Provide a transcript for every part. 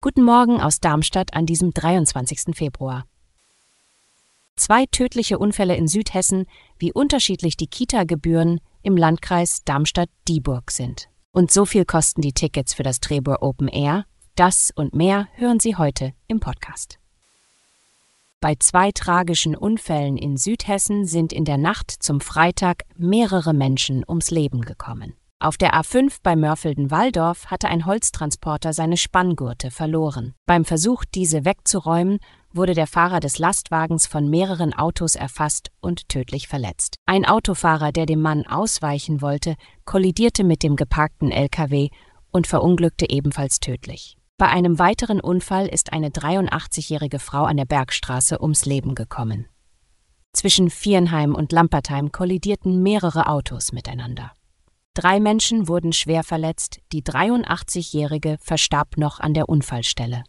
Guten Morgen aus Darmstadt an diesem 23. Februar. Zwei tödliche Unfälle in Südhessen, wie unterschiedlich die Kita-Gebühren im Landkreis Darmstadt-Dieburg sind. Und so viel kosten die Tickets für das Trebur Open Air. Das und mehr hören Sie heute im Podcast. Bei zwei tragischen Unfällen in Südhessen sind in der Nacht zum Freitag mehrere Menschen ums Leben gekommen. Auf der A5 bei Mörfelden-Walldorf hatte ein Holztransporter seine Spanngurte verloren. Beim Versuch, diese wegzuräumen, wurde der Fahrer des Lastwagens von mehreren Autos erfasst und tödlich verletzt. Ein Autofahrer, der dem Mann ausweichen wollte, kollidierte mit dem geparkten LKW und verunglückte ebenfalls tödlich. Bei einem weiteren Unfall ist eine 83-jährige Frau an der Bergstraße ums Leben gekommen. Zwischen Viernheim und Lampertheim kollidierten mehrere Autos miteinander. Drei Menschen wurden schwer verletzt, die 83-Jährige verstarb noch an der Unfallstelle.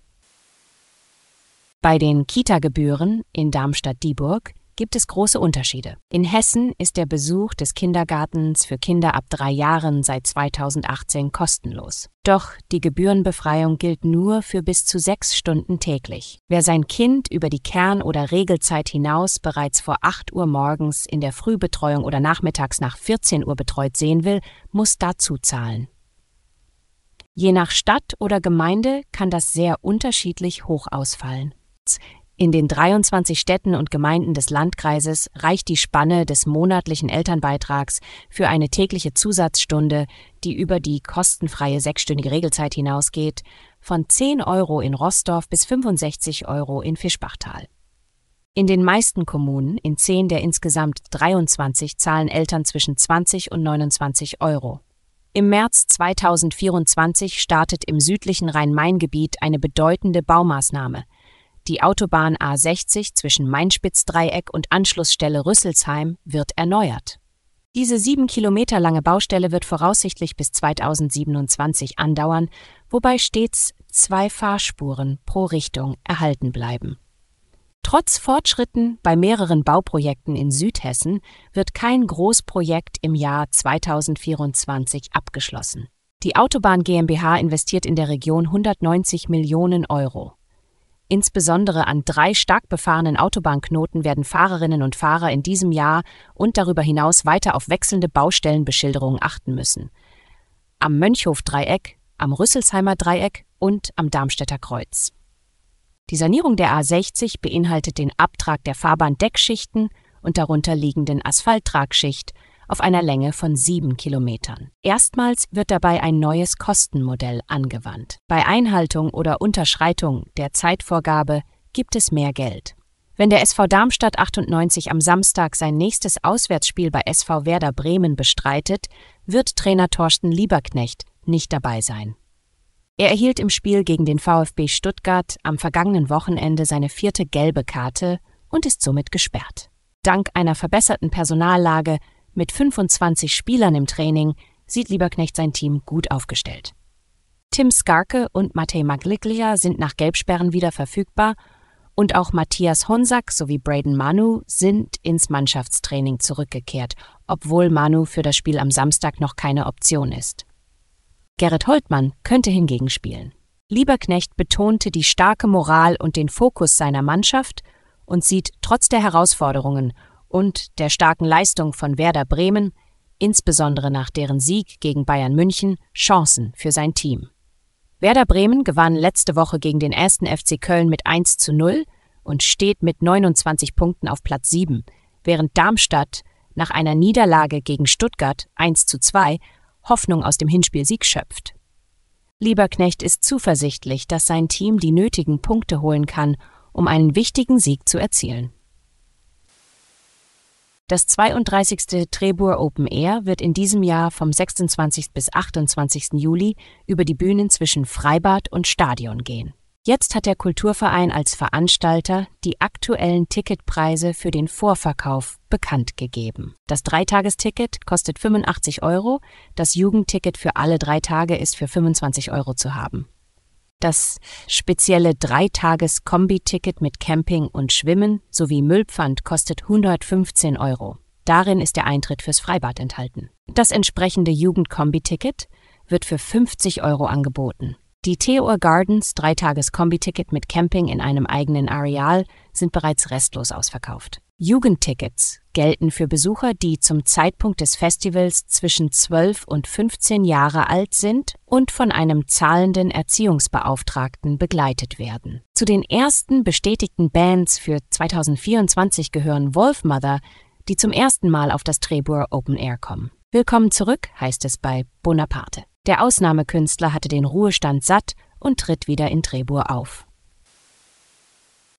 Bei den Kita-Gebühren in Darmstadt-Dieburg gibt es große Unterschiede. In Hessen ist der Besuch des Kindergartens für Kinder ab drei Jahren seit 2018 kostenlos. Doch die Gebührenbefreiung gilt nur für bis zu sechs Stunden täglich. Wer sein Kind über die Kern- oder Regelzeit hinaus bereits vor 8 Uhr morgens in der Frühbetreuung oder nachmittags nach 14 Uhr betreut sehen will, muss dazu zahlen. Je nach Stadt oder Gemeinde kann das sehr unterschiedlich hoch ausfallen. In den 23 Städten und Gemeinden des Landkreises reicht die Spanne des monatlichen Elternbeitrags für eine tägliche Zusatzstunde, die über die kostenfreie sechsstündige Regelzeit hinausgeht, von 10 Euro in Rossdorf bis 65 Euro in Fischbachtal. In den meisten Kommunen, in zehn der insgesamt 23, zahlen Eltern zwischen 20 und 29 Euro. Im März 2024 startet im südlichen Rhein-Main-Gebiet eine bedeutende Baumaßnahme – die Autobahn A60 zwischen Mainspitzdreieck und Anschlussstelle Rüsselsheim wird erneuert. Diese sieben Kilometer lange Baustelle wird voraussichtlich bis 2027 andauern, wobei stets zwei Fahrspuren pro Richtung erhalten bleiben. Trotz Fortschritten bei mehreren Bauprojekten in Südhessen wird kein Großprojekt im Jahr 2024 abgeschlossen. Die Autobahn GmbH investiert in der Region 190 Millionen Euro. Insbesondere an drei stark befahrenen Autobahnknoten werden Fahrerinnen und Fahrer in diesem Jahr und darüber hinaus weiter auf wechselnde Baustellenbeschilderungen achten müssen. Am Mönchhof-Dreieck, am Rüsselsheimer Dreieck und am Darmstädter Kreuz. Die Sanierung der A60 beinhaltet den Abtrag der Fahrbahndeckschichten und darunter liegenden Asphalttragschicht auf einer Länge von sieben Kilometern. Erstmals wird dabei ein neues Kostenmodell angewandt. Bei Einhaltung oder Unterschreitung der Zeitvorgabe gibt es mehr Geld. Wenn der SV Darmstadt 98 am Samstag sein nächstes Auswärtsspiel bei SV Werder Bremen bestreitet, wird Trainer Torsten Lieberknecht nicht dabei sein. Er erhielt im Spiel gegen den VfB Stuttgart am vergangenen Wochenende seine vierte gelbe Karte und ist somit gesperrt. Dank einer verbesserten Personallage mit 25 Spielern im Training sieht Lieberknecht sein Team gut aufgestellt. Tim Skarke und Matej Magliglia sind nach Gelbsperren wieder verfügbar und auch Matthias Honsack sowie Braden Manu sind ins Mannschaftstraining zurückgekehrt, obwohl Manu für das Spiel am Samstag noch keine Option ist. Gerrit Holtmann könnte hingegen spielen. Lieberknecht betonte die starke Moral und den Fokus seiner Mannschaft und sieht trotz der Herausforderungen und der starken Leistung von Werder Bremen, insbesondere nach deren Sieg gegen Bayern München, Chancen für sein Team. Werder Bremen gewann letzte Woche gegen den ersten FC Köln mit 1 zu 0 und steht mit 29 Punkten auf Platz 7, während Darmstadt nach einer Niederlage gegen Stuttgart 1 zu 2 Hoffnung aus dem Hinspielsieg schöpft. Lieberknecht ist zuversichtlich, dass sein Team die nötigen Punkte holen kann, um einen wichtigen Sieg zu erzielen. Das 32. Trebur Open Air wird in diesem Jahr vom 26. bis 28. Juli über die Bühnen zwischen Freibad und Stadion gehen. Jetzt hat der Kulturverein als Veranstalter die aktuellen Ticketpreise für den Vorverkauf bekannt gegeben. Das Dreitagesticket kostet 85 Euro, das Jugendticket für alle drei Tage ist für 25 Euro zu haben. Das spezielle Dreitages-Kombi-Ticket mit Camping und Schwimmen sowie Müllpfand kostet 115 Euro. Darin ist der Eintritt fürs Freibad enthalten. Das entsprechende Jugend-Kombi-Ticket wird für 50 Euro angeboten. Die Theor Gardens Dreitages-Kombi-Ticket mit Camping in einem eigenen Areal sind bereits restlos ausverkauft. Jugendtickets gelten für Besucher, die zum Zeitpunkt des Festivals zwischen 12 und 15 Jahre alt sind und von einem zahlenden Erziehungsbeauftragten begleitet werden. Zu den ersten bestätigten Bands für 2024 gehören Wolfmother, die zum ersten Mal auf das Trebur Open Air kommen. Willkommen zurück, heißt es bei Bonaparte. Der Ausnahmekünstler hatte den Ruhestand satt und tritt wieder in Trebur auf.